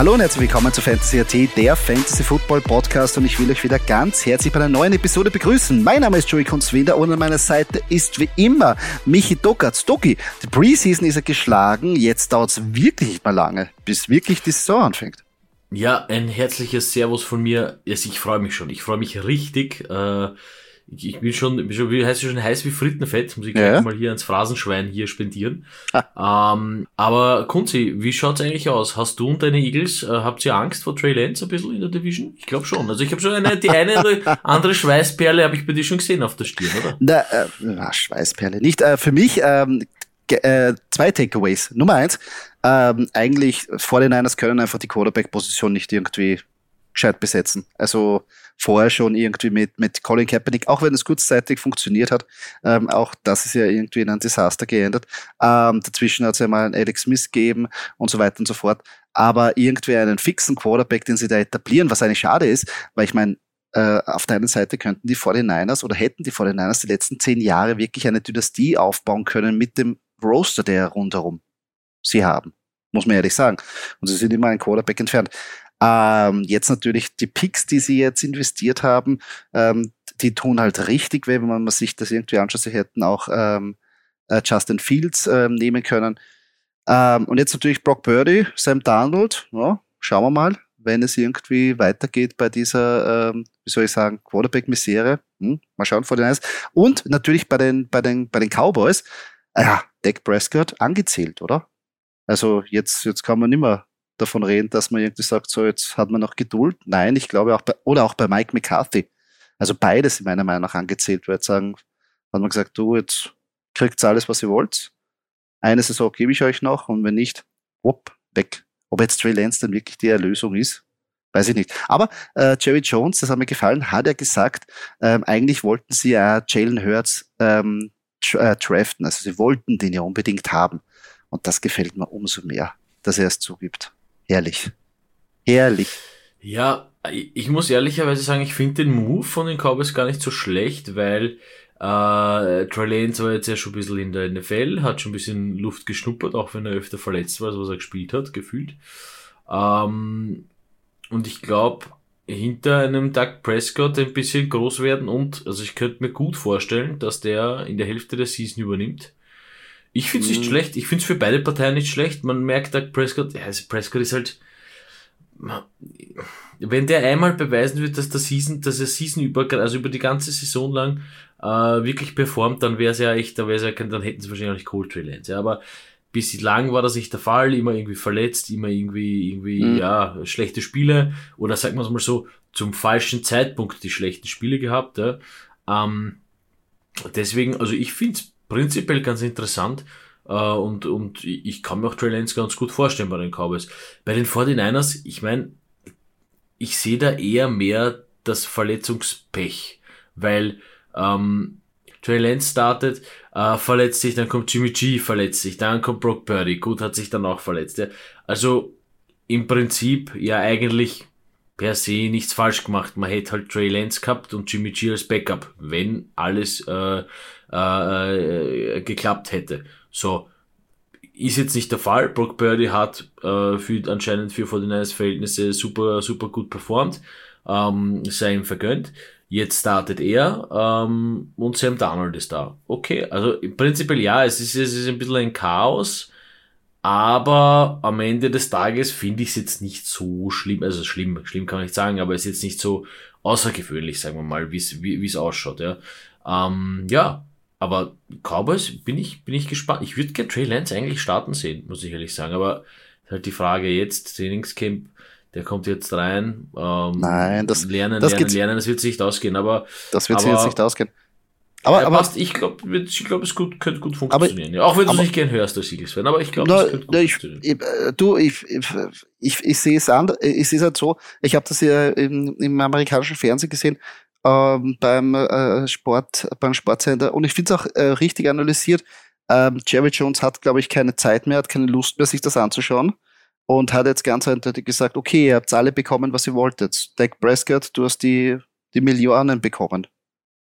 Hallo und herzlich willkommen zu Fantasy AT, der Fantasy Football Podcast und ich will euch wieder ganz herzlich bei einer neuen Episode begrüßen. Mein Name ist Joey Kunzwinder und an meiner Seite ist wie immer Michi Dokatz. Doki, die Preseason ist ja geschlagen, jetzt dauert es wirklich nicht mehr lange, bis wirklich die Saison anfängt. Ja, ein herzliches Servus von mir. Ich freue mich schon. Ich freue mich richtig. Äh, ich bin schon, bin schon wie heißt schon heiß wie Frittenfett, muss ich ja, ja. mal hier ans Phrasenschwein hier spendieren. Ah. Ähm, aber Kunzi, wie schaut's eigentlich aus? Hast du und deine Eagles, äh, habt ihr Angst vor Trey Lance ein bisschen in der Division? Ich glaube schon. Also ich habe schon eine, die eine oder andere Schweißperle habe ich bei dir schon gesehen auf der Stirn, oder? Na, äh, na Schweißperle nicht. Äh, für mich ähm, äh, zwei Takeaways. Nummer eins, ähm, eigentlich 49ers können einfach die Quarterback-Position nicht irgendwie gescheit besetzen. Also vorher schon irgendwie mit, mit Colin Kaepernick, auch wenn es kurzzeitig funktioniert hat, ähm, auch das ist ja irgendwie in ein Desaster geändert. Ähm, dazwischen hat es ja mal einen Alex Smith gegeben und so weiter und so fort. Aber irgendwie einen fixen Quarterback, den sie da etablieren, was eigentlich schade ist, weil ich meine, äh, auf der einen Seite könnten die 49ers oder hätten die 49ers die letzten zehn Jahre wirklich eine Dynastie aufbauen können mit dem Roster, der rundherum sie haben. Muss man ehrlich sagen. Und sie sind immer ein Quarterback entfernt. Ähm, jetzt natürlich die Picks, die sie jetzt investiert haben, ähm, die tun halt richtig weh, wenn man sich das irgendwie anschaut. Sie hätten auch ähm, äh, Justin Fields ähm, nehmen können. Ähm, und jetzt natürlich Brock Purdy, Sam Darnold. Ja, schauen wir mal, wenn es irgendwie weitergeht bei dieser, ähm, wie soll ich sagen, Quarterback-Misere. Hm, mal schauen vor den Eis. Und natürlich bei den, bei den, bei den Cowboys. Ja, Dak Prescott angezählt, oder? Also jetzt, jetzt kann man nicht mehr davon reden, dass man irgendwie sagt, so jetzt hat man noch Geduld. Nein, ich glaube auch bei, oder auch bei Mike McCarthy. Also beides in meiner Meinung nach angezählt wird. Sagen, hat man gesagt, du, jetzt kriegt alles, was ihr wollt. Eine Saison gebe ich euch noch und wenn nicht, whoop, weg. Ob jetzt Trey Lance dann wirklich die Erlösung ist, weiß ich nicht. Aber äh, Jerry Jones, das hat mir gefallen, hat er gesagt, ähm, eigentlich wollten sie ja Jalen Hurts ähm, tra äh, draften. Also sie wollten den ja unbedingt haben. Und das gefällt mir umso mehr, dass er es zugibt. Herrlich. Herrlich. Ja, ich muss ehrlicherweise sagen, ich finde den Move von den Cowboys gar nicht so schlecht, weil äh, Trey Lance war jetzt ja schon ein bisschen in der NFL, hat schon ein bisschen Luft geschnuppert, auch wenn er öfter verletzt war, also was er gespielt hat, gefühlt. Ähm, und ich glaube, hinter einem Doug Prescott ein bisschen groß werden und, also ich könnte mir gut vorstellen, dass der in der Hälfte der Season übernimmt. Ich finde es nicht mhm. schlecht. Ich finde es für beide Parteien nicht schlecht. Man merkt, dass Prescott, ja, also Prescott ist halt, wenn der einmal beweisen wird, dass der Season, dass er Season über, also über die ganze Saison lang äh, wirklich performt, dann wäre es ja echt, da wäre ja, dann hätten sie wahrscheinlich auch nicht Cold Lance. Ja, aber bislang war das nicht der Fall, immer irgendwie verletzt, immer irgendwie, irgendwie, mhm. ja, schlechte Spiele oder sagen wir es mal so, zum falschen Zeitpunkt die schlechten Spiele gehabt. Ja. Ähm, deswegen, also ich finde es prinzipiell ganz interessant. Uh, und, und ich kann mir auch Trey Lance ganz gut vorstellen bei den Cowboys. Bei den 49ers, ich meine, ich sehe da eher mehr das Verletzungspech, weil ähm, Trey Lance startet, äh, verletzt sich, dann kommt Jimmy G, verletzt sich, dann kommt Brock Purdy, gut, hat sich dann auch verletzt. Ja. Also im Prinzip ja eigentlich per se nichts falsch gemacht. Man hätte halt Trey Lance gehabt und Jimmy G als Backup, wenn alles äh, äh, äh, geklappt hätte. So, ist jetzt nicht der Fall. Brock Purdy hat äh, für, anscheinend für 49 Verhältnisse super, super gut performt. Ähm, sei ihm vergönnt. Jetzt startet er ähm, und Sam Donald ist da. Okay, also im Prinzip ja, es ist, es ist ein bisschen ein Chaos, aber am Ende des Tages finde ich es jetzt nicht so schlimm. Also schlimm, schlimm kann ich nicht sagen, aber es ist jetzt nicht so außergewöhnlich, sagen wir mal, wie's, wie es ausschaut. Ja, ähm, ja aber Cowboys bin ich, bin ich gespannt. Ich würde gerne Trey Lance eigentlich starten sehen, muss ich ehrlich sagen. Aber halt die Frage jetzt, Trainingscamp, der kommt jetzt rein. Ähm, Nein, das lernen, das lernen, lernen, das wird sich nicht ausgehen. Aber das wird sich jetzt nicht ausgehen. Aber, aber passt, ich glaube, ich glaube, es gut, könnte gut funktionieren. Aber, ja. Auch wenn du es nicht gern hörst als Eagles-Fan, aber ich glaube, es könnte gut ich, funktionieren. Ich, du, ich, ich, ich, sehe es anders, ich sehe es halt so, ich habe das ja im, im amerikanischen Fernsehen gesehen, ähm, beim äh, Sport, beim Sportsender. Und ich finde es auch äh, richtig analysiert. Ähm, Jerry Jones hat, glaube ich, keine Zeit mehr, hat keine Lust mehr, sich das anzuschauen. Und hat jetzt ganz eindeutig gesagt, okay, ihr habt alle bekommen, was ihr wolltet. Dak Prescott, du hast die, die Millionen bekommen.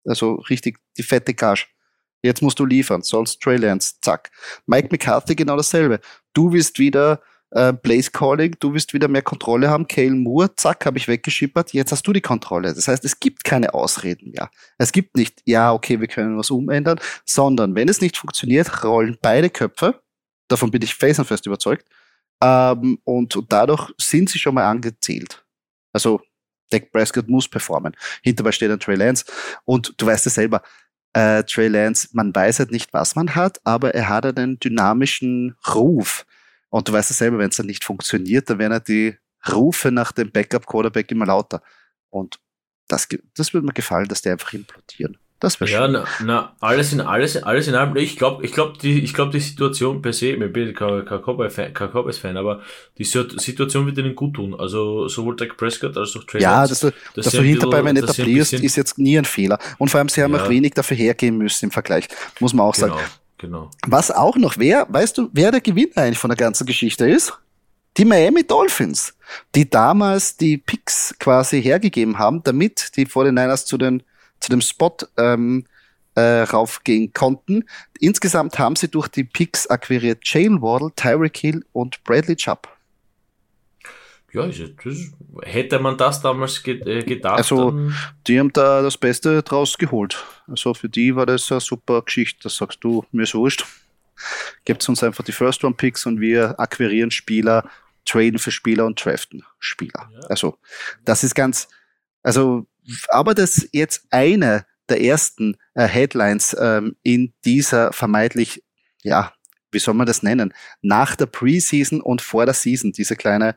Also richtig die fette Cash. Jetzt musst du liefern, sonst Trey Lance, zack. Mike McCarthy genau dasselbe. Du willst wieder äh, Blaze Calling, du wirst wieder mehr Kontrolle haben, Kale Moore, zack, habe ich weggeschippert, jetzt hast du die Kontrolle. Das heißt, es gibt keine Ausreden mehr. Es gibt nicht, ja, okay, wir können was umändern, sondern wenn es nicht funktioniert, rollen beide Köpfe, davon bin ich felsenfest überzeugt, ähm, und, und dadurch sind sie schon mal angezählt. Also Dak Prescott muss performen. Hinterbei steht ein Trey Lance und du weißt es selber, äh, Trey Lance, man weiß halt nicht, was man hat, aber er hat einen dynamischen Ruf. Und du weißt es selber, wenn es dann nicht funktioniert, dann werden halt die Rufe nach dem Backup-Quarterback immer lauter. Und das, das würde mir gefallen, dass die einfach implodieren. Das wäre ja, schön. Ja, na, na, alles in alles, alles in allem. Ich glaube, ich glaube, die, ich glaube, die Situation per se, ich bin kein, Cowboys-Fan, aber die Situation wird ihnen gut tun. Also sowohl Dak Prescott als auch Trey Ja, dass du, das dass du hinter bei mir etablierst, ist jetzt nie ein Fehler. Und vor allem, sie haben ja. auch wenig dafür hergehen müssen im Vergleich. Muss man auch genau, sagen. Genau. Was auch noch, wer, weißt du, wer der Gewinner eigentlich von der ganzen Geschichte ist? Die Miami Dolphins, die damals die Picks quasi hergegeben haben, damit die 49ers zu den zu dem Spot ähm, äh, raufgehen konnten. Insgesamt haben sie durch die Picks akquiriert Jalen Waddle, Tyreek Hill und Bradley Chubb. Ja, ist, das, hätte man das damals äh, gedacht. Also, die haben da das Beste draus geholt. Also, für die war das eine super Geschichte. Das sagst du, mir ist wurscht. Gebt uns einfach die First-Round-Picks und wir akquirieren Spieler, traden für Spieler und draften Spieler. Ja. Also, das ist ganz, also, aber das jetzt eine der ersten äh, Headlines ähm, in dieser vermeintlich, ja, wie soll man das nennen, nach der Preseason und vor der Season, diese kleine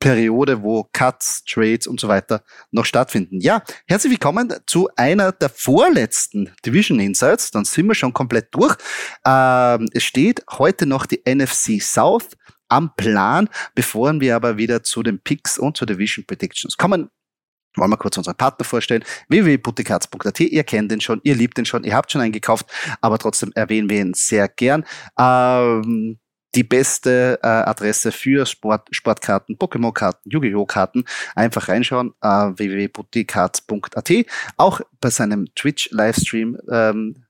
Periode, wo Cuts, Trades und so weiter noch stattfinden. Ja, herzlich willkommen zu einer der vorletzten Division Insights. Dann sind wir schon komplett durch. Ähm, es steht heute noch die NFC South am Plan, bevor wir aber wieder zu den Picks und zu Division Predictions kommen wollen wir kurz unseren Partner vorstellen. www.buttikatz.at. Ihr kennt den schon, ihr liebt den schon, ihr habt schon einen gekauft, aber trotzdem erwähnen wir ihn sehr gern. Ähm, die beste äh, Adresse für Sport, Sportkarten, Pokémon-Karten, Yu-Gi-Oh! Karten. Einfach reinschauen, äh, www.buttikarts.at. Auch bei seinem Twitch-Livestream ähm,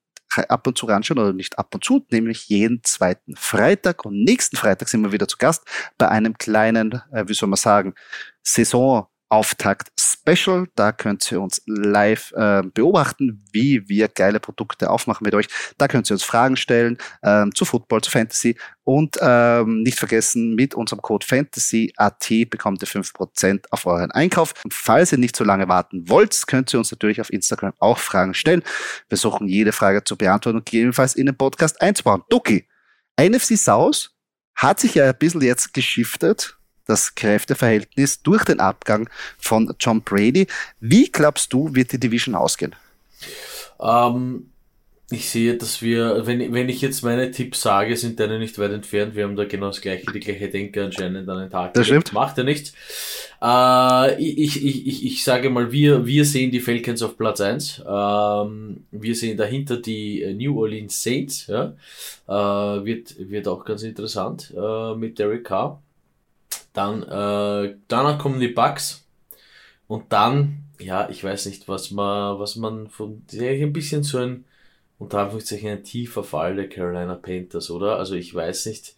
ab und zu reinschauen oder nicht ab und zu, nämlich jeden zweiten Freitag und nächsten Freitag sind wir wieder zu Gast bei einem kleinen, äh, wie soll man sagen, Saison Auftakt Special. Da könnt ihr uns live äh, beobachten, wie wir geile Produkte aufmachen mit euch. Da könnt ihr uns Fragen stellen ähm, zu Football, zu Fantasy und ähm, nicht vergessen, mit unserem Code FANTASYAT bekommt ihr 5% auf euren Einkauf. Und falls ihr nicht so lange warten wollt, könnt ihr uns natürlich auf Instagram auch Fragen stellen. Wir suchen jede Frage zu beantworten und gegebenenfalls in den Podcast einzubauen. Doki, NFC South hat sich ja ein bisschen jetzt geschiftet das Kräfteverhältnis durch den Abgang von John Brady. Wie glaubst du, wird die Division ausgehen? Ähm, ich sehe, dass wir, wenn, wenn ich jetzt meine Tipps sage, sind deine nicht weit entfernt. Wir haben da genau das gleiche, die gleiche Denke anscheinend an den Tag. Das stimmt. Macht ja nichts. Äh, ich, ich, ich, ich sage mal, wir, wir sehen die Falcons auf Platz 1. Ähm, wir sehen dahinter die New Orleans Saints. Ja? Äh, wird, wird auch ganz interessant äh, mit Derek Carr. Dann, äh, danach kommen die Bugs. Und dann, ja, ich weiß nicht, was man, was man von, ein bisschen so ein, unter Anführungszeichen ein tiefer Fall der Carolina Panthers, oder? Also ich weiß nicht,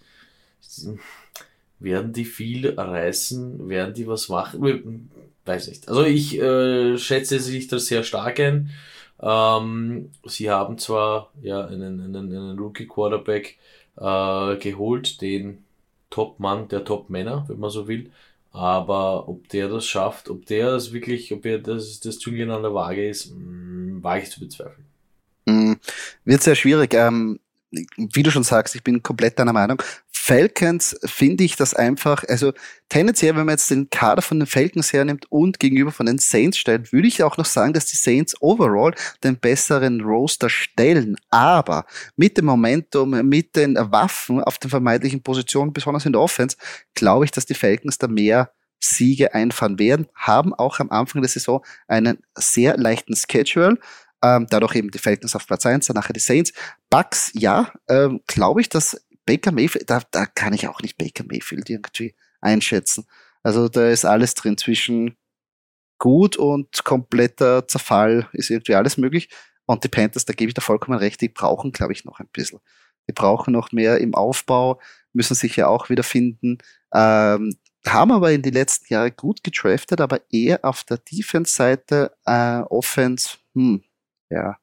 werden die viel reißen, werden die was machen? Weiß nicht. Also ich äh, schätze sich da sehr stark ein. Ähm, sie haben zwar ja einen, einen, einen Rookie Quarterback äh, geholt, den Top-Mann der Top-Männer, wenn man so will. Aber ob der das schafft, ob der das wirklich, ob er das, das Zünglein an der Waage ist, mh, mm, wage ich zu bezweifeln. Mhm. Wird sehr schwierig. Ähm, wie du schon sagst, ich bin komplett deiner Meinung. Falcons finde ich das einfach, also tendenziell, wenn man jetzt den Kader von den Falcons hernimmt und gegenüber von den Saints stellt, würde ich auch noch sagen, dass die Saints overall den besseren Roster stellen. Aber mit dem Momentum, mit den Waffen auf den vermeintlichen Positionen, besonders in der Offense, glaube ich, dass die Falcons da mehr Siege einfahren werden, haben auch am Anfang der Saison einen sehr leichten Schedule. Ähm, dadurch eben die Falcons auf Platz 1, danach die Saints. Bucks, ja, ähm, glaube ich, dass Baker Mayfield, da, da kann ich auch nicht Baker Mayfield irgendwie einschätzen. Also da ist alles drin zwischen gut und kompletter Zerfall ist irgendwie alles möglich. Und die Panthers, da gebe ich da vollkommen recht, die brauchen, glaube ich, noch ein bisschen. Die brauchen noch mehr im Aufbau, müssen sich ja auch wieder finden. Ähm, haben aber in den letzten Jahren gut gedraftet, aber eher auf der Defense-Seite, äh, Offense, hm, ja.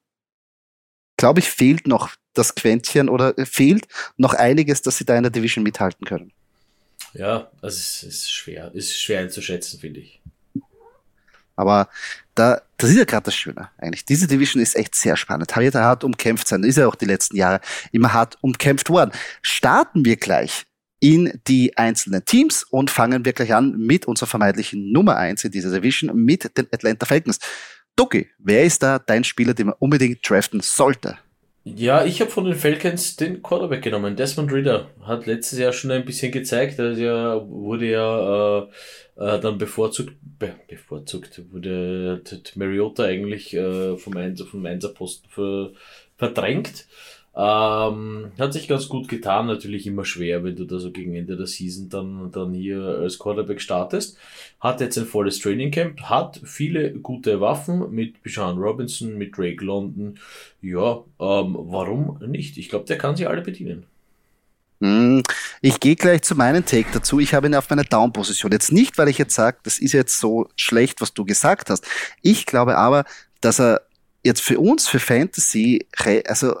Glaube ich, fehlt noch das Quäntchen oder fehlt noch einiges, dass sie da in der Division mithalten können. Ja, also es ist schwer, ist schwer einzuschätzen, finde ich. Aber da, das ist ja gerade das Schöne eigentlich. Diese Division ist echt sehr spannend. Hat hart umkämpft sein. ist ja auch die letzten Jahre immer hart umkämpft worden. Starten wir gleich in die einzelnen Teams und fangen wir gleich an mit unserer vermeintlichen Nummer eins in dieser Division, mit den Atlanta Falcons. Ducky, wer ist da dein Spieler, den man unbedingt draften sollte? Ja, ich habe von den Falcons den Quarterback genommen. Desmond Reader hat letztes Jahr schon ein bisschen gezeigt. Er ja, wurde ja äh, äh, dann bevorzugt, be, bevorzugt, wurde Mariota eigentlich äh, vom, Einser, vom Einserposten ver, verdrängt. Ähm, hat sich ganz gut getan, natürlich immer schwer, wenn du da so gegen Ende der Season dann, dann hier als Quarterback startest. Hat jetzt ein volles Training Camp, hat viele gute Waffen mit Bijan Robinson, mit Drake London. Ja, ähm, warum nicht? Ich glaube, der kann sie alle bedienen. Hm, ich gehe gleich zu meinem Take dazu. Ich habe ihn auf meiner Down-Position. Jetzt nicht, weil ich jetzt sage, das ist jetzt so schlecht, was du gesagt hast. Ich glaube aber, dass er jetzt für uns, für Fantasy, also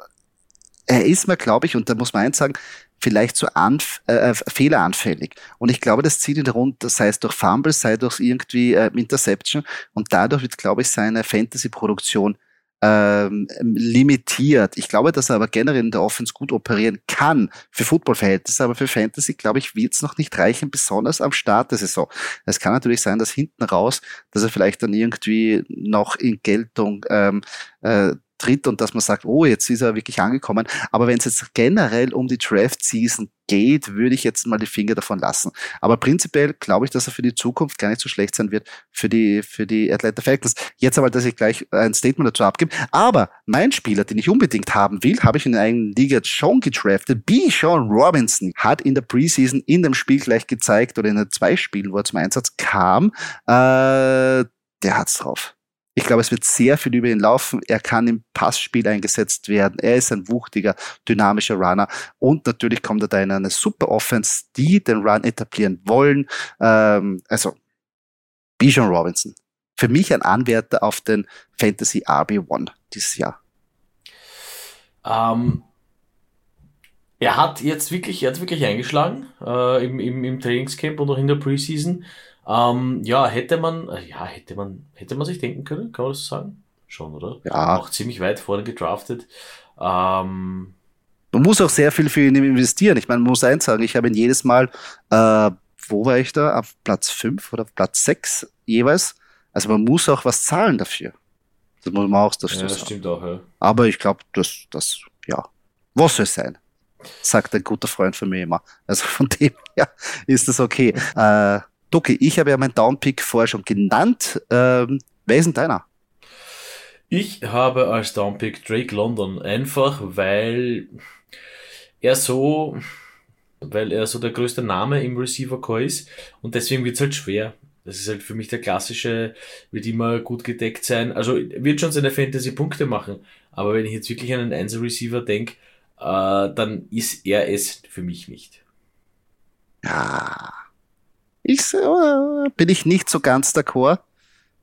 er ist mir, glaube ich, und da muss man eins sagen, vielleicht so anf äh, äh, fehleranfällig. Und ich glaube, das zieht ihn runter, sei es durch Fumbles, sei es durch irgendwie äh, Interception. Und dadurch wird, glaube ich, seine Fantasy-Produktion ähm, limitiert. Ich glaube, dass er aber generell in der Offense gut operieren kann für Football-Verhältnisse, aber für Fantasy, glaube ich, wird es noch nicht reichen, besonders am Start der Saison. Es kann natürlich sein, dass hinten raus, dass er vielleicht dann irgendwie noch in Geltung ähm, äh, tritt und dass man sagt, oh, jetzt ist er wirklich angekommen. Aber wenn es jetzt generell um die Draft-Season geht, würde ich jetzt mal die Finger davon lassen. Aber prinzipiell glaube ich, dass er für die Zukunft gar nicht so schlecht sein wird für die, für die Atlanta Falcons. Jetzt aber, dass ich gleich ein Statement dazu abgebe. Aber mein Spieler, den ich unbedingt haben will, habe ich in eigenen Liga schon gedraftet. B. Sean Robinson hat in der Preseason in dem Spiel gleich gezeigt oder in den zwei Spielen, wo er zum Einsatz kam, äh, der hat's drauf. Ich glaube, es wird sehr viel über ihn laufen. Er kann im Passspiel eingesetzt werden. Er ist ein wuchtiger, dynamischer Runner. Und natürlich kommt er da in eine super Offense, die den Run etablieren wollen. Ähm, also, Bijan Robinson. Für mich ein Anwärter auf den Fantasy RB1 dieses Jahr. Ähm, er hat jetzt wirklich, er hat wirklich eingeschlagen äh, im, im, im Trainingscamp und auch in der Preseason. Ähm, ja, hätte man, äh, ja, hätte man, hätte man sich denken können, kann man das sagen? Schon, oder? Ja. Auch ziemlich weit vorne gedraftet. Ähm, man muss auch sehr viel für ihn investieren. Ich meine, man muss eins sagen, ich habe ihn jedes Mal, äh, wo war ich da? Auf Platz 5 oder auf Platz 6 jeweils. Also man muss auch was zahlen dafür. Das muss man auch dazu ja, das stimmt auch, ja. Aber ich glaube, das, das, ja, was soll es sein? Sagt ein guter Freund von mir immer. Also von dem her ist das okay. Äh, Doki, ich habe ja meinen Downpick vorher schon genannt. Ähm, wer ist denn deiner? Ich habe als Downpick Drake London einfach, weil er so, weil er so der größte Name im Receiver Core ist und deswegen wird es halt schwer. Das ist halt für mich der klassische, wird immer gut gedeckt sein. Also wird schon seine Fantasy-Punkte machen. Aber wenn ich jetzt wirklich an einen Einzel-Receiver denke, äh, dann ist er es für mich nicht. Ja, ich, äh, bin ich nicht so ganz d'accord.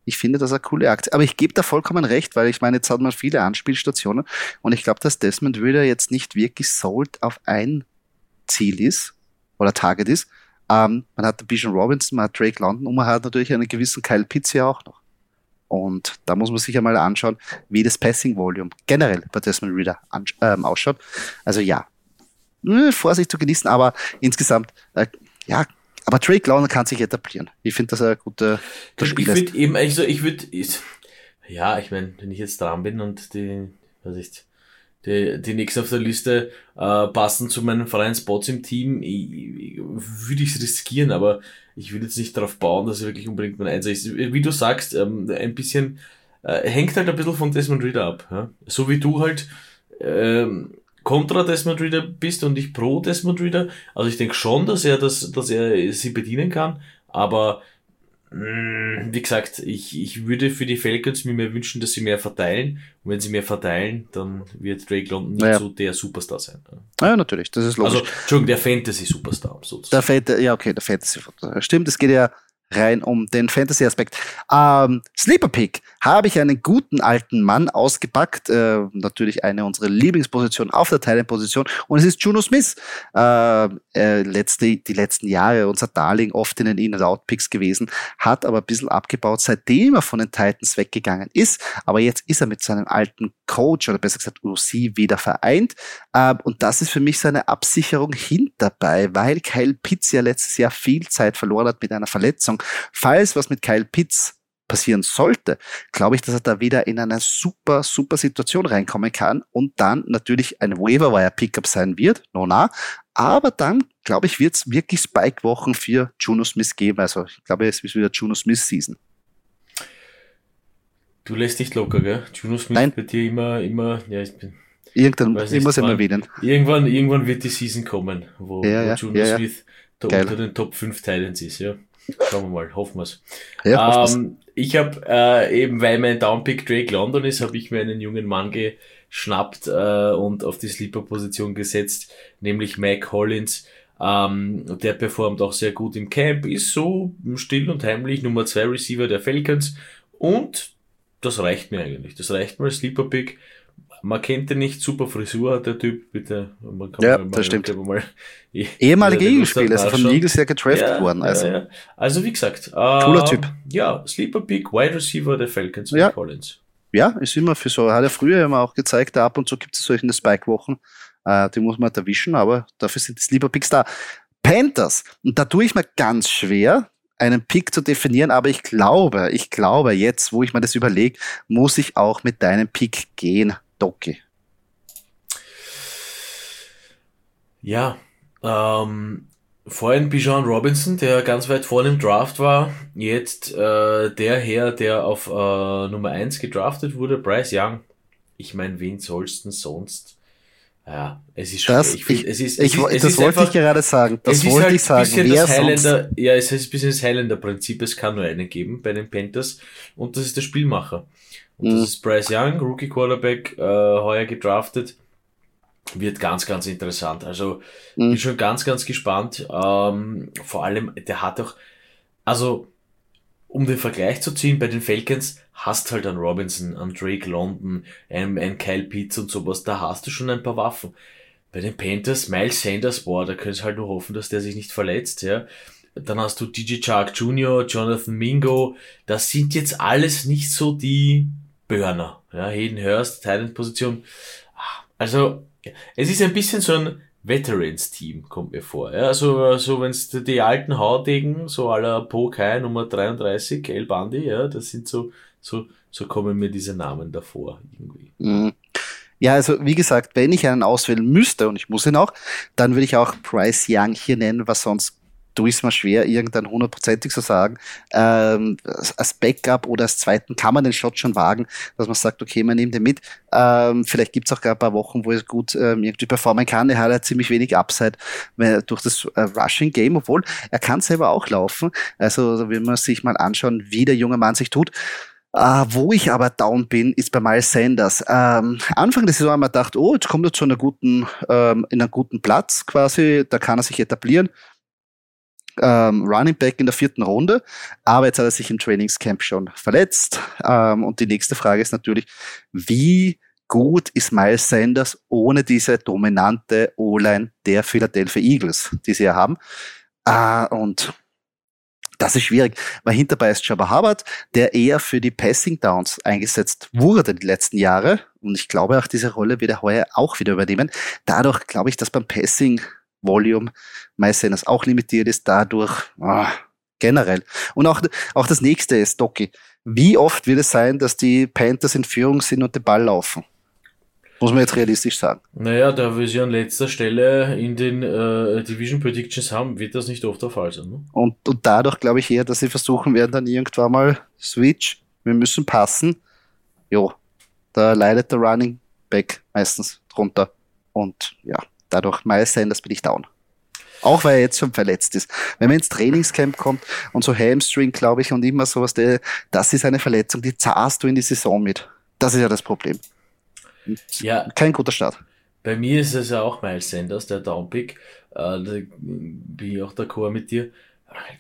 Ich finde das eine coole Aktie. Aber ich gebe da vollkommen recht, weil ich meine, jetzt hat man viele Anspielstationen und ich glaube, dass Desmond Ritter jetzt nicht wirklich sold auf ein Ziel ist oder Target ist. Ähm, man hat Bijan Robinson, man hat Drake London und man hat natürlich einen gewissen Kyle Pitts ja auch noch. Und da muss man sich einmal anschauen, wie das Passing Volume generell bei Desmond Reader ähm, ausschaut. Also ja, äh, Vorsicht zu genießen, aber insgesamt, äh, ja, aber Drake London kann sich etablieren. Ich finde, dass er ein guter, guter Spieler ist. Ich würde eben, also ich würde, ja, ich meine, wenn ich jetzt dran bin und die, was ist, die, die nächsten auf der Liste äh, passen zu meinen freien Spots im Team, würde ich es riskieren, aber ich will jetzt nicht darauf bauen, dass er wirklich unbedingt mein Einser ist. Wie du sagst, ähm, ein bisschen äh, hängt halt ein bisschen von Desmond Reader ab. Ja? So wie du halt ähm, kontra Desmond Reader bist und ich pro Desmond Reader. Also ich denke schon, dass er das, dass er sie bedienen kann, aber Mm, wie gesagt, ich, ich würde für die Falcons mir mehr wünschen, dass sie mehr verteilen. Und wenn sie mehr verteilen, dann wird Drake London nicht naja. so der Superstar sein. Ja, natürlich, das ist logisch. Also, Entschuldigung, der Fantasy-Superstar sozusagen. Der Fantasy, ja, okay, der Fantasy-Superstar. Stimmt, es geht ja rein um den Fantasy-Aspekt. Ähm, Sleeper Pick habe ich einen guten alten Mann ausgepackt, äh, natürlich eine unserer Lieblingspositionen auf der Teilenposition und es ist Juno Smith. Äh, äh, letzte, die letzten Jahre unser Darling oft in den In-and-Out-Picks gewesen, hat aber ein bisschen abgebaut, seitdem er von den Titans weggegangen ist. Aber jetzt ist er mit seinem alten Coach oder besser gesagt UC wieder vereint. Äh, und das ist für mich seine Absicherung hinterbei, weil Kyle Pitts ja letztes Jahr viel Zeit verloren hat mit einer Verletzung. Falls was mit Kyle Pitts passieren sollte, glaube ich, dass er da wieder in eine super, super Situation reinkommen kann und dann natürlich ein Waiver-Wire-Pickup sein wird, no na, aber dann, glaube ich, wird es wirklich Spike-Wochen für Juno Smith geben. Also ich glaube, es ist wieder Juno Smith-Season. Du lässt dich locker, gell? Juno Smith Nein. wird dir immer, immer, ja, ich bin. Irgendwann, ich muss immer erwähnen. Irgendwann, irgendwann wird die Season kommen, wo, ja, ja, wo Juno ja, Smith da Geil. unter den Top 5 Titans ist, ja. Schauen wir mal, hoffen wir's. Ja, ähm, ich habe äh, eben, weil mein Downpick Drake London ist, habe ich mir einen jungen Mann geschnappt äh, und auf die Sleeper-Position gesetzt, nämlich Mac Hollins. Ähm, der performt auch sehr gut im Camp, ist so still und heimlich Nummer 2 Receiver der Falcons und das reicht mir eigentlich. Das reicht mir als Sleeper Pick. Man kennt den nicht, super Frisur der Typ, bitte. Man kann ja, mal, das stimmt. Mal, Ehemalige Eagles-Spieler, also von Eagles ja gedraftet ja, worden. Also. Ja, also wie gesagt, cooler äh, Typ. Ja, Sleeper Pick, Wide Receiver der Falcons ja. Collins. Ja, ist immer für so, hat er früher immer auch gezeigt, ab und zu gibt es solche Spike-Wochen, äh, die muss man halt erwischen, aber dafür sind die Sleeper Picks da. Panthers, und da tue ich mir ganz schwer, einen Pick zu definieren, aber ich glaube, ich glaube jetzt, wo ich mir das überlege, muss ich auch mit deinem Pick gehen. Doki. Ja, ähm, vorhin Bijan Robinson, der ganz weit vorne im Draft war, jetzt äh, der Herr, der auf äh, Nummer 1 gedraftet wurde, Bryce Young. Ich meine, wen sollst du sonst? Ja, es ist das, ich, find, es ist, ich, es, es das ist wollte einfach, ich gerade sagen. Das wollte halt ich sagen. Wer Highlander, ja, es ist ein bisschen das Highlander-Prinzip. Es kann nur einen geben bei den Panthers. Und das ist der Spielmacher. Und mhm. das ist Bryce Young, Rookie Quarterback, äh, heuer gedraftet. Wird ganz, ganz interessant. Also, mhm. bin schon ganz, ganz gespannt. Ähm, vor allem, der hat auch, also, um den Vergleich zu ziehen, bei den Falcons hast halt an Robinson, an Drake London, ein, ein Kyle Pitts und sowas, da hast du schon ein paar Waffen. Bei den Panthers, Miles Sanders, boah, da können sie halt nur hoffen, dass der sich nicht verletzt, ja. Dann hast du DJ Chark Jr., Jonathan Mingo, das sind jetzt alles nicht so die Burner. Ja, Hayden Hurst, Titan-Position. Also, es ist ein bisschen so ein Veterans-Team, kommt mir vor. Ja, also, so wenn's die alten Haudegen, so aller Po Kai Nummer 33, El Bandi, ja, das sind so, so, so kommen mir diese Namen davor, irgendwie. Mhm. Ja, also wie gesagt, wenn ich einen auswählen müsste, und ich muss ihn auch, dann würde ich auch Bryce Young hier nennen, was sonst du ist mir schwer, irgendein hundertprozentig zu sagen. Ähm, als Backup oder als zweiten kann man den Shot schon wagen, dass man sagt, okay, man nimmt den mit. Ähm, vielleicht gibt's auch gar ein paar Wochen, wo er gut ähm, irgendwie performen kann. Er hat ja ziemlich wenig Upside durch das äh, Rushing Game, obwohl er kann selber auch laufen. Also wenn man sich mal anschauen, wie der junge Mann sich tut. Uh, wo ich aber down bin, ist bei Miles Sanders. Ähm, Anfang der Saison haben wir gedacht, oh, jetzt kommt er zu einer guten, ähm, in einen guten Platz quasi, da kann er sich etablieren ähm, Running Back in der vierten Runde, aber jetzt hat er sich im Trainingscamp schon verletzt. Ähm, und die nächste Frage ist natürlich, wie gut ist Miles Sanders ohne diese dominante O-Line der Philadelphia Eagles, die sie ja haben? Äh, und das ist schwierig, weil hinterbei ist Jabba Hubbard, der eher für die Passing Downs eingesetzt wurde die letzten Jahre. Und ich glaube auch, diese Rolle wird er heuer auch wieder übernehmen. Dadurch glaube ich, dass beim Passing Volume meistens auch limitiert ist, dadurch ah, generell. Und auch, auch das nächste ist, Doki. Wie oft wird es sein, dass die Panthers in Führung sind und den Ball laufen? Muss man jetzt realistisch sagen. Naja, da wir sie an letzter Stelle in den äh, Division Predictions haben, wird das nicht oft der Fall sein. Ne? Und, und dadurch glaube ich eher, dass sie versuchen werden, dann irgendwann mal Switch. Wir müssen passen. Jo, da leidet der Running Back meistens drunter. Und ja, dadurch Miles Sanders bin ich down. Auch weil er jetzt schon verletzt ist. Wenn man ins Trainingscamp kommt und so Hamstring, glaube ich, und immer sowas, der, das ist eine Verletzung, die zahlst du in die Saison mit. Das ist ja das Problem. Ja. Kein guter Start. Bei mir ist es ja auch Miles Sanders, der Downpick. Äh, da bin ich auch d'accord mit dir.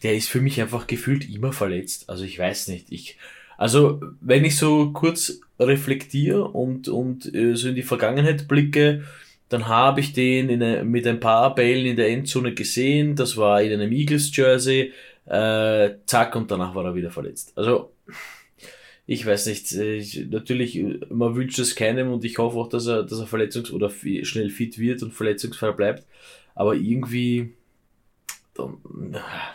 Der ist für mich einfach gefühlt immer verletzt. Also ich weiß nicht. Ich, also wenn ich so kurz reflektiere und, und äh, so in die Vergangenheit blicke, dann habe ich den in mit ein paar Bällen in der Endzone gesehen. Das war in einem Eagles-Jersey. Äh, zack, und danach war er wieder verletzt. Also ich weiß nicht, ich, natürlich, man wünscht es keinem und ich hoffe auch, dass er, dass er verletzungs- oder schnell fit wird und verletzungsfrei bleibt. Aber irgendwie,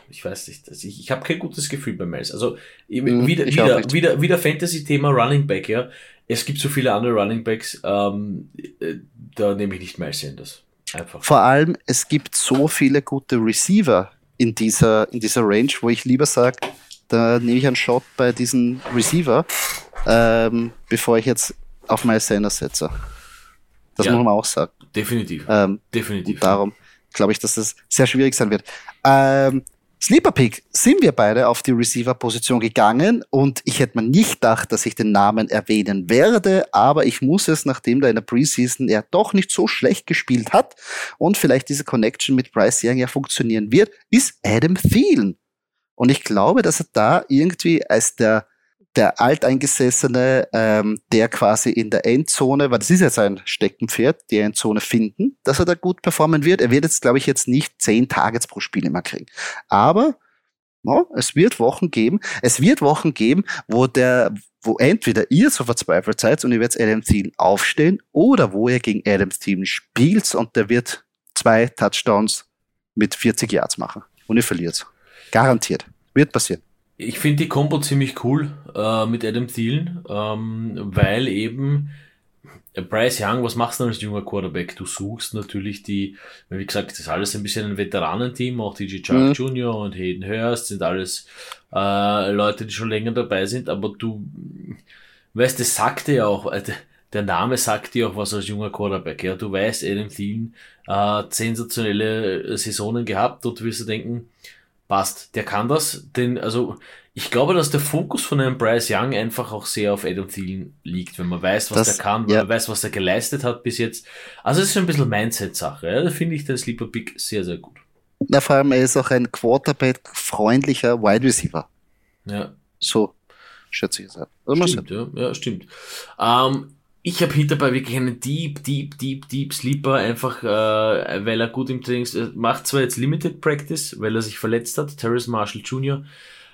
ich weiß nicht, also ich, ich habe kein gutes Gefühl bei Miles. Also mhm, wieder, wieder, wieder, wieder Fantasy-Thema Running Back, ja. Es gibt so viele andere Running Backs, ähm, äh, da nehme ich nicht Miles Sanders. Einfach. Vor allem, es gibt so viele gute Receiver in dieser, in dieser Range, wo ich lieber sage, da nehme ich einen Shot bei diesem Receiver, ähm, bevor ich jetzt auf Miles Sanders setze. Das ja, muss man auch sagen. Definitiv. Ähm, definitiv. Darum glaube ich, dass das sehr schwierig sein wird. Ähm, Sleeper Pick sind wir beide auf die Receiver-Position gegangen und ich hätte mir nicht gedacht, dass ich den Namen erwähnen werde, aber ich muss es, nachdem da in der Preseason er doch nicht so schlecht gespielt hat und vielleicht diese Connection mit Bryce Young ja funktionieren wird, ist Adam Thielen. Und ich glaube, dass er da irgendwie als der, der Alteingesessene, ähm, der quasi in der Endzone, weil das ist ja sein Steckenpferd, die Endzone finden, dass er da gut performen wird. Er wird jetzt, glaube ich, jetzt nicht zehn Targets pro Spiel immer kriegen. Aber no, es wird Wochen geben, es wird Wochen geben, wo der, wo entweder ihr so verzweifelt seid und ihr werdet Adam Thielen aufstellen oder wo ihr gegen Adam Thielen spielt und der wird zwei Touchdowns mit 40 Yards machen und ihr verliert. Garantiert. Wird passieren. Ich finde die Combo ziemlich cool äh, mit Adam Thielen, ähm, weil eben äh, Bryce Young, was machst du als junger Quarterback? Du suchst natürlich die, wie gesagt, das ist alles ein bisschen ein Veteranenteam, auch DJ Chuck mhm. Jr. und Hayden Hurst sind alles äh, Leute, die schon länger dabei sind, aber du weißt, das sagt ja auch, äh, der Name sagt dir auch was als junger Quarterback. Ja, du weißt, Adam Thielen äh, sensationelle Saisonen gehabt, dort wirst du denken, passt, der kann das, denn also ich glaube, dass der Fokus von einem Bryce Young einfach auch sehr auf Adam Thielen liegt, wenn man weiß, was das, der kann, wenn ja. man weiß, was er geleistet hat bis jetzt. Also es ist ein bisschen Mindset-Sache. Ja? Da finde ich den Sleeper Pick sehr, sehr gut. Ja, vor allem er ist auch ein Quarterback-freundlicher Wide Receiver. Ja. So schätze ich es ab. Stimmt, ja, ja, stimmt. Ähm, ich habe hinterbei wirklich einen Deep, Deep, Deep, Deep Sleeper, einfach äh, weil er gut im Training äh, macht zwar jetzt Limited Practice, weil er sich verletzt hat, Terrace Marshall Jr.,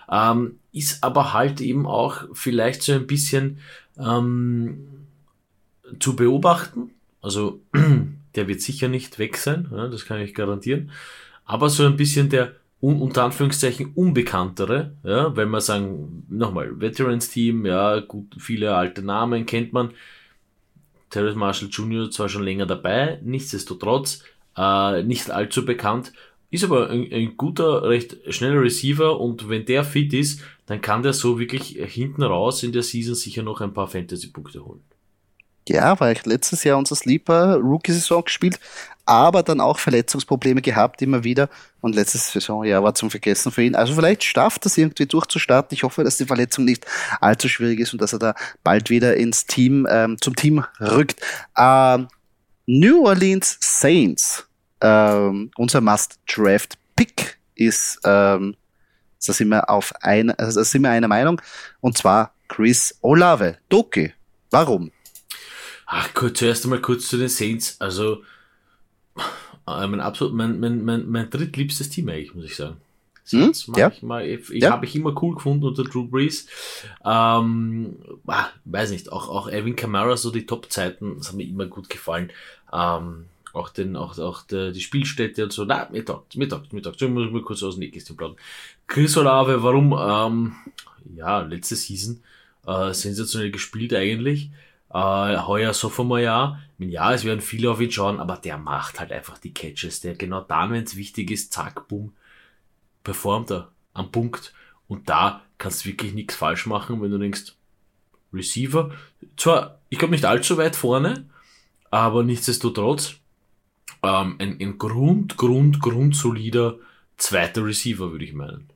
ähm, ist aber halt eben auch vielleicht so ein bisschen ähm, zu beobachten. Also der wird sicher nicht weg sein, ja, das kann ich garantieren. Aber so ein bisschen der un unter Anführungszeichen unbekanntere, ja, wenn man sagen, nochmal, Veterans Team, ja, gut, viele alte Namen kennt man, Terrence Marshall Jr. zwar schon länger dabei, nichtsdestotrotz äh, nicht allzu bekannt, ist aber ein, ein, guter, recht schneller Receiver und wenn der fit ist, dann kann der so wirklich hinten raus in der Season sicher noch ein paar Fantasy-Punkte holen. Ja, weil ich letztes Jahr unser Sleeper Rookie-Saison gespielt, aber dann auch Verletzungsprobleme gehabt immer wieder. Und letztes Saison, ja, war zum Vergessen für ihn. Also vielleicht schafft das irgendwie durchzustarten. Ich hoffe, dass die Verletzung nicht allzu schwierig ist und dass er da bald wieder ins Team, ähm, zum Team rückt. Ähm, New Orleans Saints, ähm, unser Must-Draft-Pick ist, ähm, da sind wir auf eine, also da sind wir einer Meinung, und zwar Chris Olave. Doki. Warum? Ach gut, zuerst einmal kurz zu den Saints. Also, mein, absolut, mein, mein, mein, mein drittliebstes Team eigentlich, muss ich sagen. Hm? Ja. Ich, mal, ich, ich ja. habe ich immer cool gefunden unter Drew Brees. Ähm, ah, weiß nicht, auch, auch Evan Kamara, so die Top-Zeiten, das haben mir immer gut gefallen. Ähm, auch den, auch, auch der, die Spielstätte und so. Na, mir taugt, mir taugt, mir taugt. So muss ich mal kurz aus dem Nähkästchen plaudern. Chris Olave, warum? Ähm, ja, letzte Season, äh, sensationell gespielt eigentlich äh, heuer Sophomore-Jahr. Ja, es werden viele auf ihn schauen, aber der macht halt einfach die Catches. Der genau dann, wenn es wichtig ist, zack, boom, performt er am Punkt. Und da kannst du wirklich nichts falsch machen, wenn du denkst, Receiver, zwar, ich glaube nicht allzu weit vorne, aber nichtsdestotrotz, ähm, ein, ein Grund, Grund, grundsolider zweiter Receiver, würde ich meinen.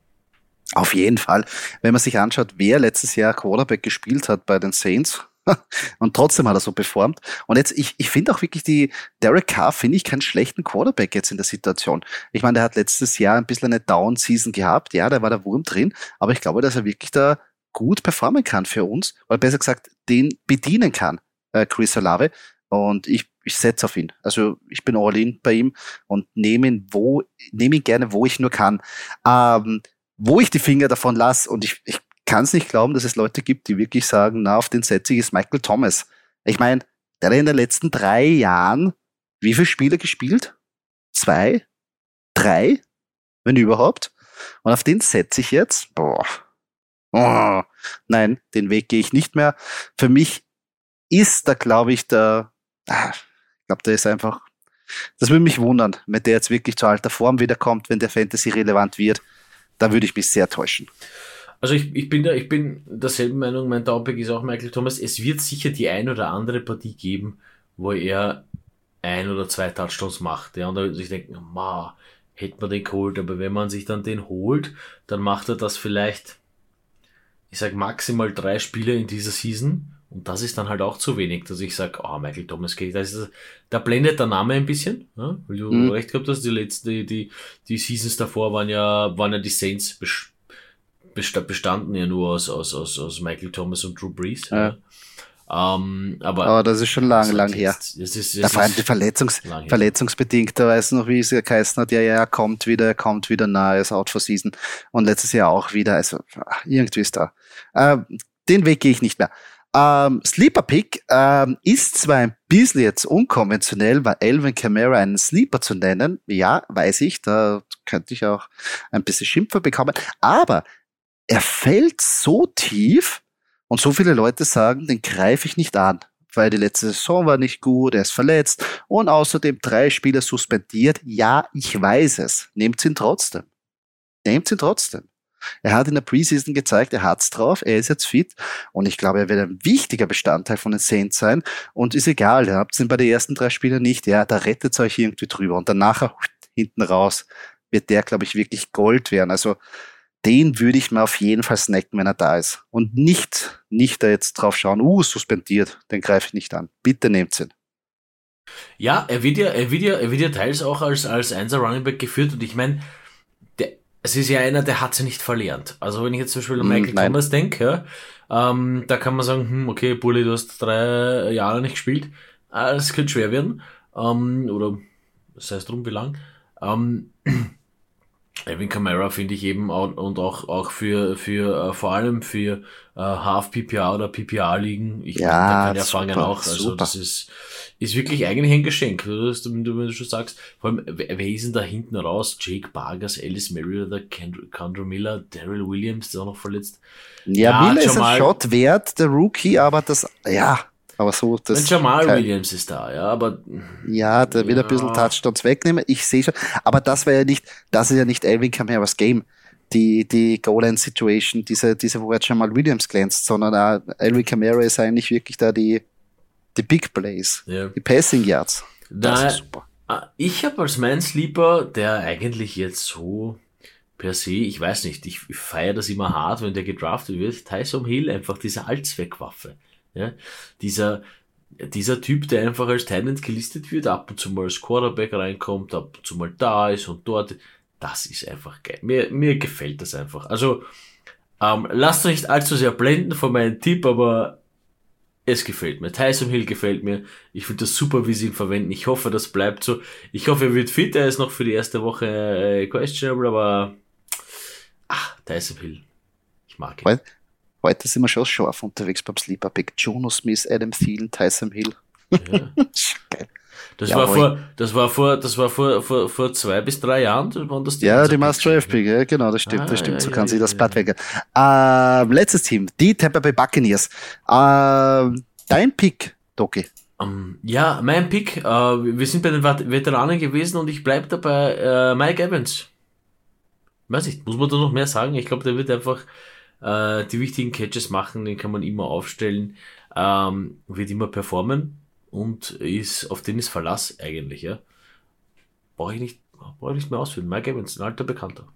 Auf jeden Fall. Wenn man sich anschaut, wer letztes Jahr Quarterback gespielt hat bei den Saints, und trotzdem hat er so performt. Und jetzt, ich, ich finde auch wirklich die, Derek Carr finde ich keinen schlechten Quarterback jetzt in der Situation. Ich meine, der hat letztes Jahr ein bisschen eine Down-Season gehabt. Ja, da war der Wurm drin. Aber ich glaube, dass er wirklich da gut performen kann für uns. Oder besser gesagt, den bedienen kann, äh, Chris Olave. Und ich, ich setze auf ihn. Also ich bin all in bei ihm und nehme ihn, wo, nehme ihn gerne, wo ich nur kann. Ähm, wo ich die Finger davon lasse und ich, ich kann es nicht glauben, dass es Leute gibt, die wirklich sagen, na, auf den setze ich ist Michael Thomas. Ich meine, der hat in den letzten drei Jahren wie viele Spiele gespielt? Zwei? Drei? Wenn überhaupt? Und auf den setze ich jetzt? Boah. Oh, nein, den Weg gehe ich nicht mehr. Für mich ist da, glaube ich, der, ah, ich glaube, der ist einfach, das würde mich wundern, wenn der jetzt wirklich zu alter Form wiederkommt, wenn der Fantasy relevant wird da würde ich mich sehr täuschen. Also ich, ich bin da, ich bin derselben Meinung, mein Downpick ist auch Michael Thomas. Es wird sicher die ein oder andere Partie geben, wo er ein oder zwei Touchdowns macht. Ja, und da würde ich denken, ma, hätte man den geholt, aber wenn man sich dann den holt, dann macht er das vielleicht, ich sag maximal drei Spiele in dieser Season und das ist dann halt auch zu wenig, dass ich sage, oh, Michael Thomas geht. Da, ist, da blendet der Name ein bisschen, ja? weil du mhm. recht gehabt hast, die letzten, die, die, die Seasons davor waren ja, waren ja die Saints bestanden ja nur aus, aus, aus, aus Michael Thomas und Drew Brees. Ja. Ähm, aber, aber das ist schon lang, also lang her. Das ist, das da vor allem die Verletzungs, verletzungsbedingt, da weiß noch, wie es ja geheißen hat, ja, ja, er kommt wieder, er kommt wieder nahe, ist out for season. Und letztes Jahr auch wieder, also irgendwie ist da. Äh, den Weg gehe ich nicht mehr. Ähm, Sleeper Pick ähm, ist zwar ein bisschen jetzt unkonventionell, weil Elvin Kamara einen Sleeper zu nennen. Ja, weiß ich, da könnte ich auch ein bisschen Schimpfer bekommen. Aber er fällt so tief und so viele Leute sagen, den greife ich nicht an, weil die letzte Saison war nicht gut, er ist verletzt und außerdem drei Spieler suspendiert. Ja, ich weiß es. Nehmt ihn trotzdem. Nehmt ihn trotzdem. Er hat in der Preseason gezeigt, er hat's drauf, er ist jetzt fit und ich glaube, er wird ein wichtiger Bestandteil von den Saints sein und ist egal, ihr habt ihn bei den ersten drei Spielen nicht, ja, da rettet euch irgendwie drüber und dann nachher hinten raus wird der, glaube ich, wirklich Gold werden. Also den würde ich mir auf jeden Fall snacken, wenn er da ist. Und nicht, nicht da jetzt drauf schauen, uh, suspendiert, den greife ich nicht an. Bitte nehmt ihn. Ja, er wird ja, er wird ja, er wird ja teils auch als, als Einser Running Back geführt und ich meine, es ist ja einer, der hat sie nicht verlernt. Also wenn ich jetzt zum Beispiel an hm, Michael Nein. Thomas denke, ähm, da kann man sagen, hm, okay, Bully, du hast drei Jahre nicht gespielt, äh, das könnte schwer werden. Ähm, oder das heißt drum, wie lang. Ähm, Evan Kamara finde ich eben auch, und auch, auch für, für uh, vor allem für uh, Half PPA oder PPA liegen. Ich ja, da kann ja fangen auch. Also super. das ist, ist wirklich eigentlich ein Geschenk, wenn du, wenn du schon sagst. Vor allem, wer, wer ist denn da hinten raus? Jake Bargers, Alice Merriweather, Kendra Miller, Daryl Williams, ist auch noch verletzt. Ja, ja Miller ist ein Shot wert, der Rookie, aber das, ja, aber so, das. Wenn Jamal kein, Williams ist da, ja, aber. Ja, der will ja. ein bisschen Touchdowns wegnehmen. Ich sehe schon. Aber das wäre ja nicht, das ist ja nicht Elvin Kamara's Game. Die, die Goal-Line-Situation, diese, diese, wo jetzt Jamal Williams glänzt, sondern uh, Elvin Kamara ist eigentlich wirklich da die, die Big Plays, ja. die Passing Yards. Das da, ist super. Ah, ich habe als mein Sleeper, der eigentlich jetzt so per se, ich weiß nicht, ich feiere das immer hart, wenn der gedraftet wird, Tyson Hill, einfach diese Allzweckwaffe. Ja? Dieser, dieser Typ, der einfach als Talent gelistet wird, ab und zu mal als Quarterback reinkommt, ab und zu mal da ist und dort, das ist einfach geil. Mir, mir gefällt das einfach. Also, ähm, lasst euch nicht allzu sehr blenden von meinem Tipp, aber es gefällt mir. Tyson Hill gefällt mir. Ich finde das super, wie sie ihn verwenden. Ich hoffe, das bleibt so. Ich hoffe, er wird fit. Er ist noch für die erste Woche äh, questionable, aber ach, Tyson Hill. Ich mag ihn. Heute sind wir schon scharf unterwegs beim Sleeper Pick. Jono Smith, Adam Thielen, Tyson Hill. Ja. Das, war vor, das war vor, das war vor, vor, vor zwei bis drei Jahren, waren das die Ja, die Master Draft Pick, ja, genau, das stimmt, ah, das stimmt, ja, so kann ja, sich das Blatt weg. Äh, letztes Team, die Tampa Bay Buccaneers. Äh, dein Pick, Doki. Um, ähm, ja, mein Pick, äh, wir sind bei den Veteranen gewesen und ich bleib dabei, äh, Mike Evans. Weiß nicht, muss man da noch mehr sagen? Ich glaube, der wird einfach äh, die wichtigen Catches machen, den kann man immer aufstellen, ähm, wird immer performen und ist auf den ist Verlass eigentlich, ja. brauche ich nicht, brauche ich nicht mehr ausführen. Mike Evans, ein alter Bekannter.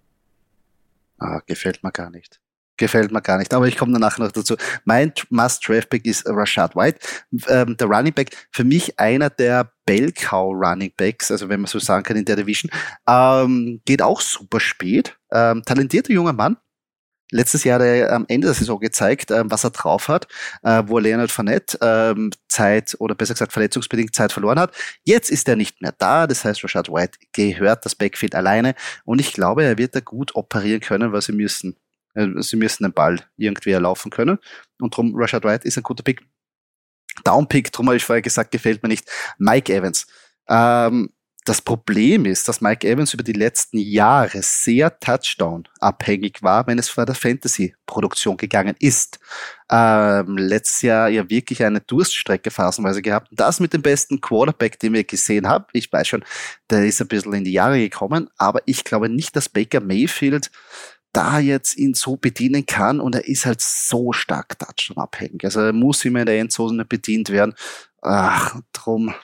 Ah, gefällt mir gar nicht. Gefällt mir gar nicht, aber ich komme danach noch dazu. Mein Must-Draft-Pick ist Rashad White. Ähm, der Running Back, für mich einer der Bell-Cow Running Backs, also wenn man so sagen kann in der Division, ähm, geht auch super spät. Ähm, talentierter junger Mann, letztes Jahr der, am Ende der Saison gezeigt, ähm, was er drauf hat, äh, wo Leonard Fournette ähm, Zeit oder besser gesagt verletzungsbedingt Zeit verloren hat. Jetzt ist er nicht mehr da, das heißt Rashad White gehört das Backfield alleine und ich glaube, er wird da gut operieren können, weil sie müssen. Äh, sie müssen den Ball irgendwie erlaufen können und darum Rashad White ist ein guter Pick. Downpick, drum habe ich vorher gesagt, gefällt mir nicht. Mike Evans. Ähm, das Problem ist, dass Mike Evans über die letzten Jahre sehr Touchdown-abhängig war, wenn es vor der Fantasy-Produktion gegangen ist. Ähm, letztes Jahr ja wirklich eine Durststrecke phasenweise gehabt. Das mit dem besten Quarterback, den wir gesehen haben. Ich weiß schon, der ist ein bisschen in die Jahre gekommen, aber ich glaube nicht, dass Baker Mayfield da jetzt ihn so bedienen kann und er ist halt so stark Touchdown-abhängig. Also er muss immer in der Endzone bedient werden. Ach, drum.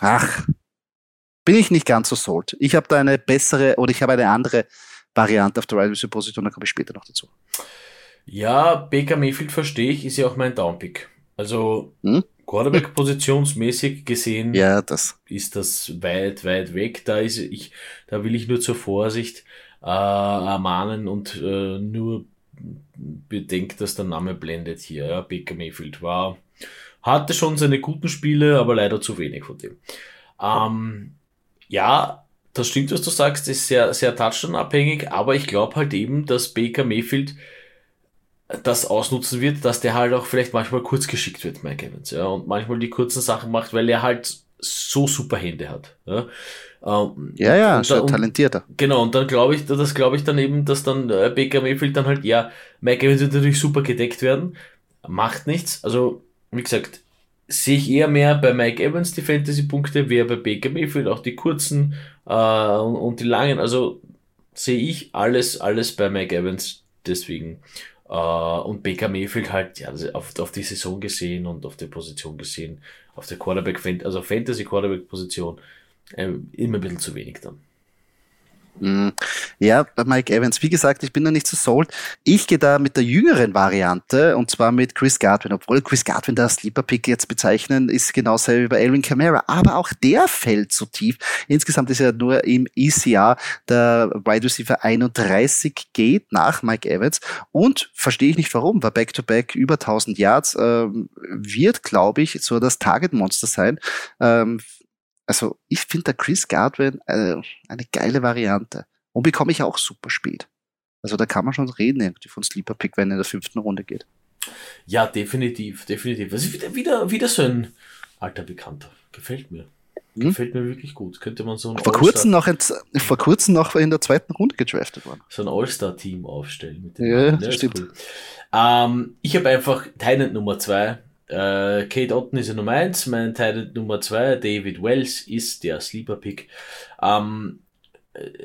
Ach, bin ich nicht ganz so sold. Ich habe da eine bessere oder ich habe eine andere Variante auf der Right Receiver Position, da komme ich später noch dazu. Ja, Baker Mayfield verstehe ich, ist ja auch mein Downpick. Also hm? Quarterback positionsmäßig gesehen ja, das. ist das weit, weit weg. Da ist ich, da will ich nur zur Vorsicht äh, ermahnen und äh, nur bedenkt, dass der Name blendet hier. Ja, Baker Mayfield war, hatte schon seine guten Spiele, aber leider zu wenig von dem. Ähm, ja, das stimmt, was du sagst, ist sehr, sehr touchdown-abhängig, aber ich glaube halt eben, dass Baker Mayfield das ausnutzen wird, dass der halt auch vielleicht manchmal kurz geschickt wird, Mike Evans, ja, und manchmal die kurzen Sachen macht, weil er halt so super Hände hat. Ja, ähm, ja, ja und, und, talentierter. Genau, und dann glaube ich, das glaube ich dann eben, dass dann äh, Baker Mayfield dann halt, ja, Mike Evans wird natürlich super gedeckt werden, macht nichts, also, wie gesagt, sehe ich eher mehr bei Mike Evans die Fantasy-Punkte, wer bei Baker Mayfield auch die kurzen äh, und, und, die langen. Also sehe ich alles, alles bei Mike Evans. Deswegen. Äh, und Baker Mayfield halt, ja, auf, auf die Saison gesehen und auf die Position gesehen, auf der Quarterback, also Fantasy Quarterback Position, äh, immer ein bisschen zu wenig dann. Mhm. Ja, bei Mike Evans. Wie gesagt, ich bin da nicht so sold. Ich gehe da mit der jüngeren Variante und zwar mit Chris Godwin. Obwohl Chris Godwin da Sleeper Pick jetzt bezeichnen, ist genauso wie bei Alvin Kamara. Aber auch der fällt zu tief. Insgesamt ist er nur im ECR der Wide Receiver 31 geht nach Mike Evans und verstehe ich nicht warum, weil Back-to-Back -back über 1000 Yards ähm, wird, glaube ich, so das Target Monster sein. Ähm, also ich finde der Chris Godwin äh, eine geile Variante. Und bekomme ich auch super spät. Also da kann man schon reden irgendwie von Sleeper Pick, wenn er in der fünften Runde geht. Ja, definitiv, definitiv. Das ist wieder, wieder, wieder so ein alter Bekannter. Gefällt mir. Hm? Gefällt mir wirklich gut. Könnte man so ein vor kurzem, noch in, vor kurzem noch in der zweiten Runde gedraftet worden. So ein All-Star-Team aufstellen. Ja, das stimmt. Cool. Ähm, ich habe einfach Tyrant Nummer zwei äh, Kate Otten ist ja Nummer 1, mein Teil Nummer 2, David Wells, ist der Sleeper-Pick. Ähm,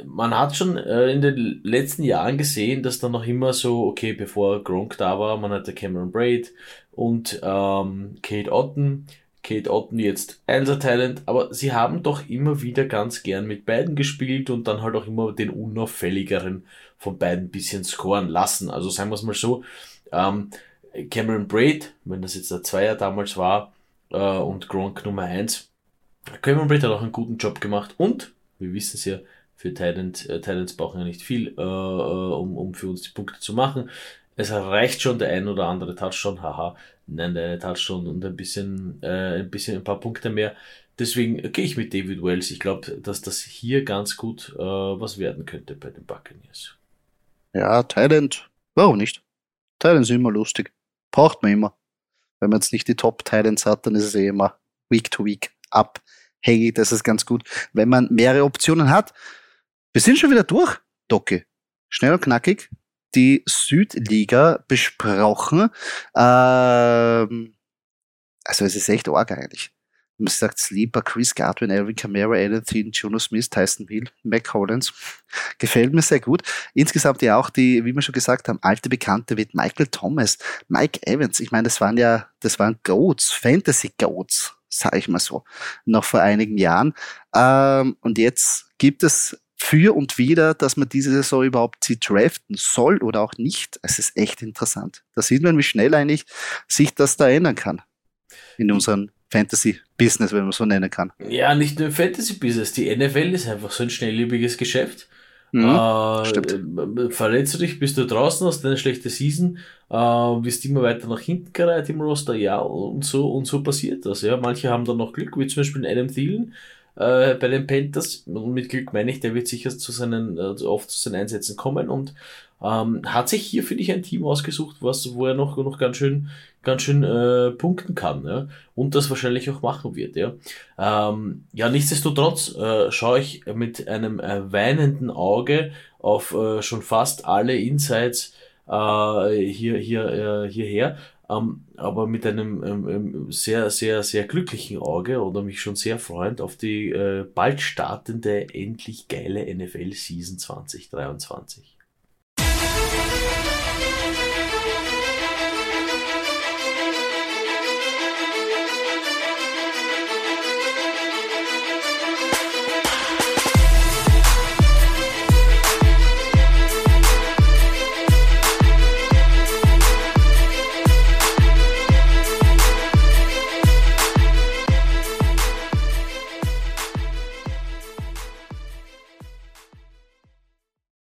man hat schon äh, in den letzten Jahren gesehen, dass dann noch immer so, okay, bevor Gronk da war, man hatte Cameron Braid und ähm, Kate Otten. Kate Otten jetzt Einser-Talent, aber sie haben doch immer wieder ganz gern mit beiden gespielt und dann halt auch immer den unauffälligeren von beiden bisschen scoren lassen. Also sagen wir es mal so, ähm, Cameron Braid, wenn das jetzt der Zweier damals war, äh, und Gronk Nummer 1. Cameron Braid hat auch einen guten Job gemacht und, wir wissen es ja, für Titans, äh, Titans brauchen ja nicht viel, äh, äh, um, um für uns die Punkte zu machen. Es reicht schon der ein oder andere Touchdown, haha, nein, der eine Touchdown und ein bisschen, äh, ein bisschen, ein paar Punkte mehr. Deswegen gehe ich mit David Wells. Ich glaube, dass das hier ganz gut äh, was werden könnte bei den Buccaneers. Ja, Thailand, warum nicht? Thailand ist immer lustig. Braucht man immer. Wenn man jetzt nicht die Top-Titans hat, dann ist es eh immer Week to Week abhängig. Das ist ganz gut, wenn man mehrere Optionen hat. Wir sind schon wieder durch, Doki. Schnell und knackig. Die Südliga besprochen. Ähm, also es ist echt arg eigentlich man sagt Sleeper, Chris Godwin, Alvin Kamara, Alan Thielen, Juno Smith, Tyson Hill, Mac Hollins. Gefällt mir sehr gut. Insgesamt ja auch die, wie wir schon gesagt haben, alte Bekannte wie Michael Thomas, Mike Evans. Ich meine, das waren ja, das waren Goats, Fantasy Goats sage ich mal so, noch vor einigen Jahren. Ähm, und jetzt gibt es für und wieder, dass man diese Saison überhaupt sie draften soll oder auch nicht. Es ist echt interessant. Da sieht man, wie schnell eigentlich sich das da ändern kann in unserem Fantasy-Business, wenn man so nennen kann. Ja, nicht nur im Fantasy-Business. Die NFL ist einfach so ein schnelllebiges Geschäft. Mhm, äh, stimmt. äh, Verletzt du dich, bist du draußen, hast eine schlechte Season, äh, wirst immer weiter nach hinten gereiht im Roster, ja, und so, und so passiert das. Ja. Manche haben dann noch Glück, wie zum Beispiel Adam Thielen äh, bei den Panthers. Und mit Glück meine ich, der wird sicher zu seinen, äh, oft zu seinen Einsätzen kommen und ähm, hat sich hier, finde ich, ein Team ausgesucht, was, wo er noch, noch ganz schön, ganz schön äh, punkten kann, ja, und das wahrscheinlich auch machen wird, ja. Ähm, ja, nichtsdestotrotz äh, schaue ich mit einem äh, weinenden Auge auf äh, schon fast alle Insights äh, hier, hier, äh, hierher, ähm, aber mit einem ähm, ähm, sehr, sehr, sehr glücklichen Auge oder mich schon sehr freuend auf die äh, bald startende, endlich geile NFL-Season 2023.